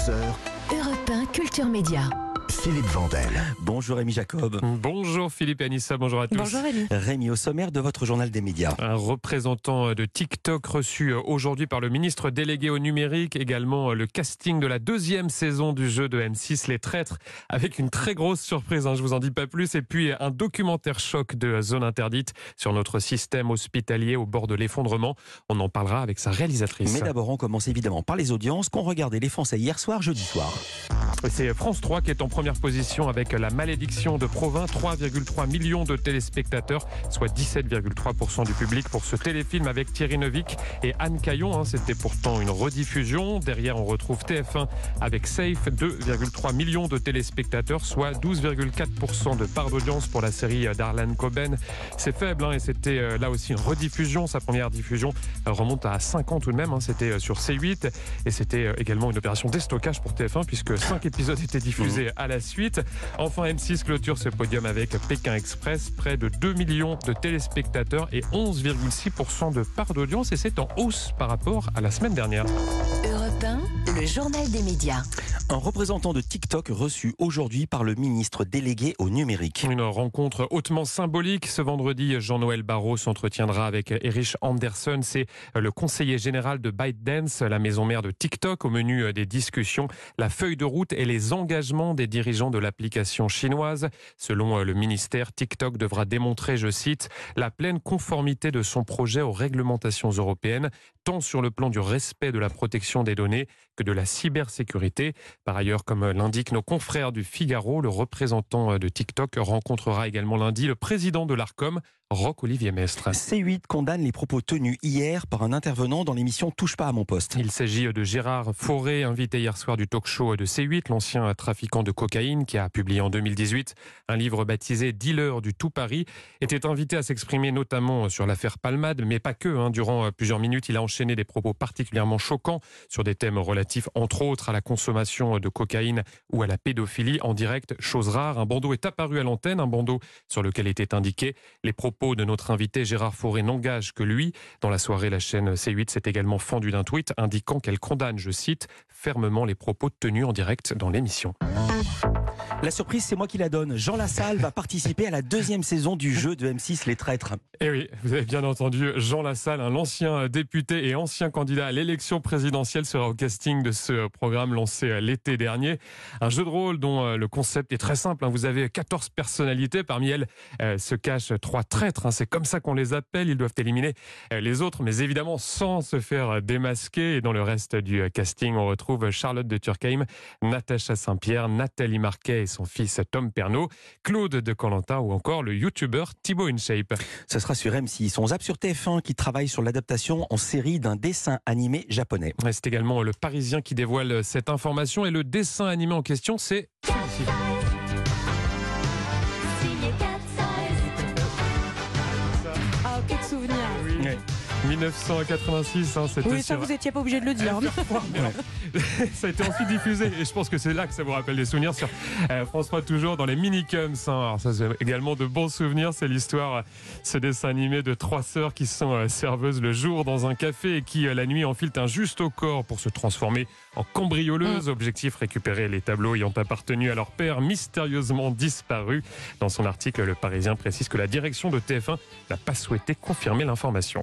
11h, Europe 1 Culture Média. Philippe Vandel. Bonjour Rémi Jacob. Bonjour Philippe et Anissa, bonjour à tous. Bonjour Rémi. Rémi, au sommaire de votre journal des médias. Un représentant de TikTok reçu aujourd'hui par le ministre délégué au numérique, également le casting de la deuxième saison du jeu de M6 Les Traîtres, avec une très grosse surprise, hein, je vous en dis pas plus, et puis un documentaire choc de Zone Interdite sur notre système hospitalier au bord de l'effondrement. On en parlera avec sa réalisatrice. Mais d'abord, on commence évidemment par les audiences qu'ont regardé les Français hier soir, jeudi soir. C'est France 3 qui est en première position avec La Malédiction de Provins, 3,3 millions de téléspectateurs, soit 17,3% du public pour ce téléfilm avec Thierry Neuvik et Anne Caillon. hein. C'était pourtant une rediffusion. Derrière, on retrouve TF1 avec Safe, 2,3 millions de téléspectateurs, soit 12,4% de part d'audience pour la série d'Arlan Coben. C'est faible hein, et c'était euh, là aussi une rediffusion. Sa première diffusion remonte à 5 ans tout de même. hein. C'était euh, sur C8 et c'était euh, également une opération déstockage pour TF1 puisque 5 épisodes étaient diffusés à la suite. Enfin, M6 clôture ce podium avec Pékin Express, près de 2 millions de téléspectateurs et 11,6% de part d'audience et c'est en hausse par rapport à la semaine dernière. Europe 1, le journal des médias. Un représentant de TikTok reçu aujourd'hui par le ministre délégué au numérique. Une rencontre hautement symbolique. Ce vendredi, Jean-Noël Barrot s'entretiendra avec Erich Anderson. C'est le conseiller général de ByteDance, la maison mère de TikTok. Au menu des discussions, la feuille de route et les engagements des dirigeants de l'application chinoise. Selon le ministère, TikTok devra démontrer, je cite, la pleine conformité de son projet aux réglementations européennes, tant sur le plan du respect de la protection des données que de la cybersécurité. Par ailleurs, comme l'indiquent nos confrères du Figaro, le représentant de TikTok rencontrera également lundi le président de l'ARCOM, Roch-Olivier Mestre. C8 condamne les propos tenus hier par un intervenant dans l'émission Touche pas à mon poste. Il s'agit de Gérard Fauré, invité hier soir du talk show de C8, l'ancien trafiquant de cocaïne qui a publié en 2018 un livre baptisé Dealer du tout Paris, était invité à s'exprimer notamment sur l'affaire Palmade, mais pas que. hein. Durant plusieurs minutes, il a enchaîné des propos particulièrement choquants sur des thèmes relatifs entre autres à la consommation de cocaïne ou à la pédophilie en direct, chose rare. Un bandeau est apparu à l'antenne, un bandeau sur lequel était indiqué les propos de notre invité Gérard Fauré n'engagent que lui. Dans la soirée, la chaîne C8 s'est également fendue d'un tweet indiquant qu'elle condamne, je cite, fermement les propos tenus en direct dans l'émission. La surprise, c'est moi qui la donne. Jean Lassalle va participer à la deuxième saison du jeu de M6 Les Traîtres. Eh oui, vous avez bien entendu, Jean Lassalle, un ancien député et ancien candidat à l'élection présidentielle, sera au casting de ce programme lancé l'été dernier. Un jeu de rôle dont euh, le concept est très simple. hein. Vous avez 14 personnalités, parmi elles euh, se cachent trois traîtres. hein. C'est comme ça qu'on les appelle. Ils doivent éliminer euh, les autres, mais évidemment sans se faire démasquer. Et dans le reste du casting, on retrouve Charlotte de Turckheim, Natacha Saint-Pierre, Nathalie Marquet et son fils Tom Pernaud, Claude de Colanta ou encore le youtubeur Thibaut InShape. Ce sera sur M6. On zappe sur TF1 qui travaille sur l'adaptation en série d'un dessin animé japonais. C'est également le Parisien qui dévoile cette information et le dessin animé en question, c'est 1986, hein, c'était Oui, ça, sur- vous étiez pas obligé de le dire. ça a été ensuite diffusé et je pense que c'est là que ça vous rappelle des souvenirs sur euh, France 3 toujours dans les minicums. Hein. Alors ça c'est également de bons souvenirs. C'est l'histoire, euh, ce dessin animé de trois sœurs qui sont euh, serveuses le jour dans un café et qui euh, la nuit enfilent un juste au corps pour se transformer en cambrioleuses. Objectif récupérer les tableaux ayant appartenu à leur père mystérieusement disparu. Dans son article, le Parisien précise que la direction de TF1 n'a pas souhaité confirmer l'information.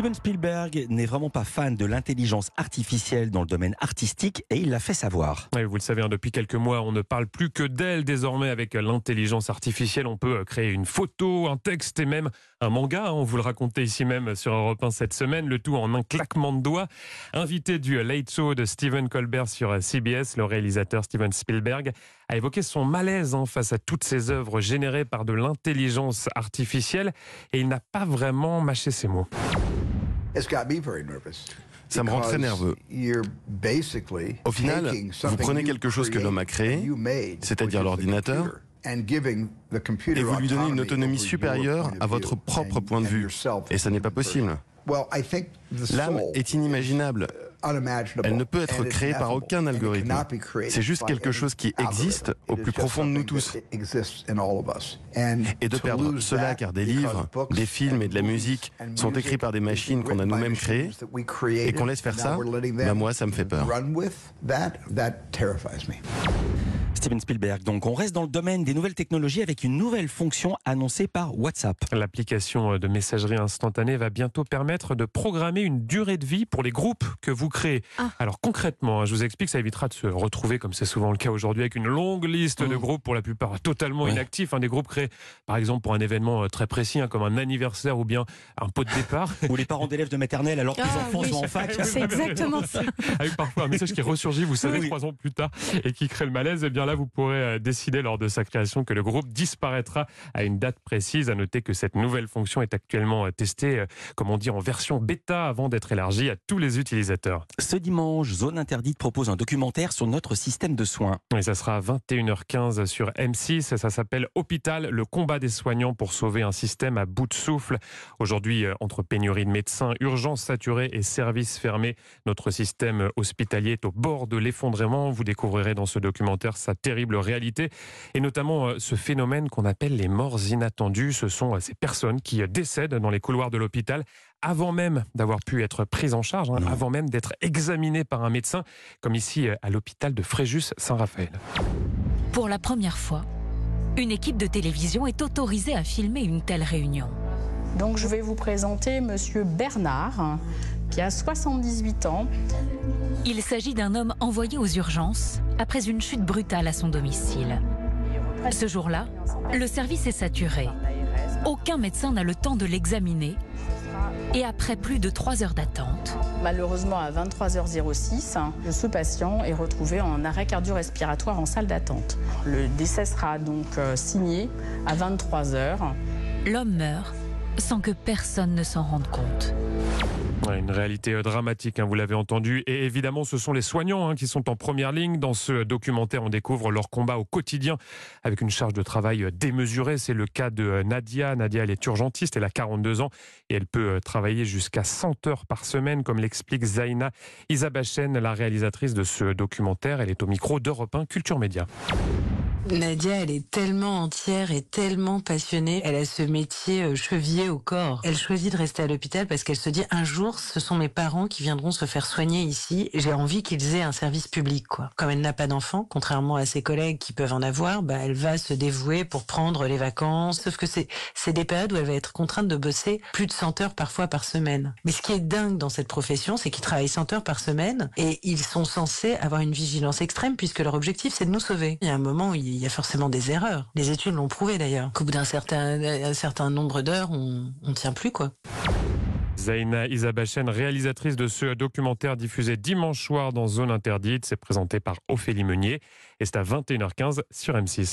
Steven Spielberg n'est vraiment pas fan de l'intelligence artificielle dans le domaine artistique et il l'a fait savoir. Vous le savez, hein, depuis quelques mois, on ne parle plus que d'elle. Désormais, avec l'intelligence artificielle, on peut euh, créer une photo, un texte et même un manga. hein. On vous le racontait ici même sur Europe 1 cette semaine, le tout en un claquement de doigts. Invité du Late Show de Stephen Colbert sur euh, CBS, le réalisateur Steven Spielberg a évoqué son malaise hein, face à toutes ces œuvres générées par de l'intelligence artificielle et il n'a pas vraiment mâché ses mots. Ça me rend très nerveux. Au final, vous prenez quelque chose que l'homme a créé, c'est-à-dire l'ordinateur, et vous lui donnez une autonomie supérieure à votre propre point de vue. Et ça n'est pas possible. L'âme est inimaginable. Elle ne peut être créée par aucun algorithme. C'est juste quelque chose qui existe au plus profond de nous tous. Et de perdre cela car des livres, des films et de la musique sont écrits par des machines qu'on a nous-mêmes créées et qu'on laisse faire ça, bah moi ça me fait peur. Steven Spielberg. Donc on reste dans le domaine des nouvelles technologies avec une nouvelle fonction annoncée par WhatsApp. L'application de messagerie instantanée va bientôt permettre de programmer une durée de vie pour les groupes que vous créez. Ah. Alors concrètement, hein, je vous explique, ça évitera de se retrouver, comme c'est souvent le cas aujourd'hui, avec une longue liste de mmh. groupes, pour la plupart totalement inactifs. Hein, des groupes créés, par exemple, pour un événement euh, très précis, hein, comme un anniversaire ou bien un pot de départ. ou les parents d'élèves de maternelle alors que les ah enfants sont en fac. C'est exactement ça. Avec parfois un message qui ressurgit, vous savez, trois ans plus tard, et qui crée le malaise. Eh bien là, vous pourrez euh, décider lors de sa création que le groupe disparaîtra à une date précise. À noter que cette nouvelle fonction est actuellement euh, testée, euh, comme on dit, en version bêta avant d'être élargie à tous les utilisateurs. Ce dimanche, Zone Interdite propose un documentaire sur notre système de soins. Et ça sera à 21h15 sur M6. Ça s'appelle Hôpital, le combat des soignants pour sauver un système à bout de souffle. Aujourd'hui, entre pénurie de médecins, urgences saturées et services fermés, notre système hospitalier est au bord de l'effondrement. Vous découvrirez dans ce documentaire sa terrible réalité et notamment euh, ce phénomène qu'on appelle les morts inattendues. Ce sont euh, ces personnes qui euh, décèdent dans les couloirs de l'hôpital avant même d'avoir pu être prises en charge, hein, avant même d'être examinées par un médecin, comme ici à l'hôpital de Fréjus-Saint-Raphaël. Pour la première fois, une équipe de télévision est autorisée à filmer une telle réunion. Donc je vais vous présenter Monsieur Bernard, qui a 78 ans. Il s'agit d'un homme envoyé aux urgences après une chute brutale à son domicile. Ce jour-là, le service est saturé. Aucun médecin n'a le temps de l'examiner. Et après plus de 3 heures d'attente, Malheureusement, à 23h06, ce patient est retrouvé en arrêt cardio-respiratoire en salle d'attente. Le décès sera donc euh, signé à 23h. L'homme meurt sans que personne ne s'en rende compte. Une réalité euh, dramatique, hein, vous l'avez entendu. Et évidemment, ce sont les soignants hein, qui sont en première ligne. Dans ce documentaire, on découvre leur combat au quotidien avec une charge de travail euh, démesurée. C'est le cas de euh, Nadia. Nadia, elle est urgentiste, elle a 42 ans et elle peut travailler jusqu'à 100 heures par semaine, comme l'explique Zaina Isabachen, la réalisatrice de ce documentaire. Elle est au micro d'Europe 1 Culture Média. Nadia, elle est tellement entière et tellement passionnée. Elle a ce métier euh, chevillé au corps. Elle choisit de rester à l'hôpital parce qu'elle se dit un jour, ce sont mes parents qui viendront se faire soigner ici. J'ai envie qu'ils aient un service public, quoi. Comme elle n'a pas d'enfants, contrairement à ses collègues qui peuvent en avoir, bah, elle va se dévouer pour prendre les vacances. Sauf que c'est, c'est des périodes où elle va être contrainte de bosser plus de 100 heures parfois par semaine. Mais ce qui est dingue dans cette profession, c'est qu'ils travaillent 100 heures par semaine et ils sont censés avoir une vigilance extrême puisque leur objectif, c'est de nous sauver. Il y a un moment où il y a forcément des erreurs. Les études l'ont prouvé d'ailleurs. Qu'au bout d'un certain, certain nombre d'heures, on ne tient plus quoi. Zaina Isabachen, réalisatrice de ce documentaire diffusé dimanche soir dans Zone Interdite, c'est présenté par Ophélie Meunier et c'est à 21h15 sur M6.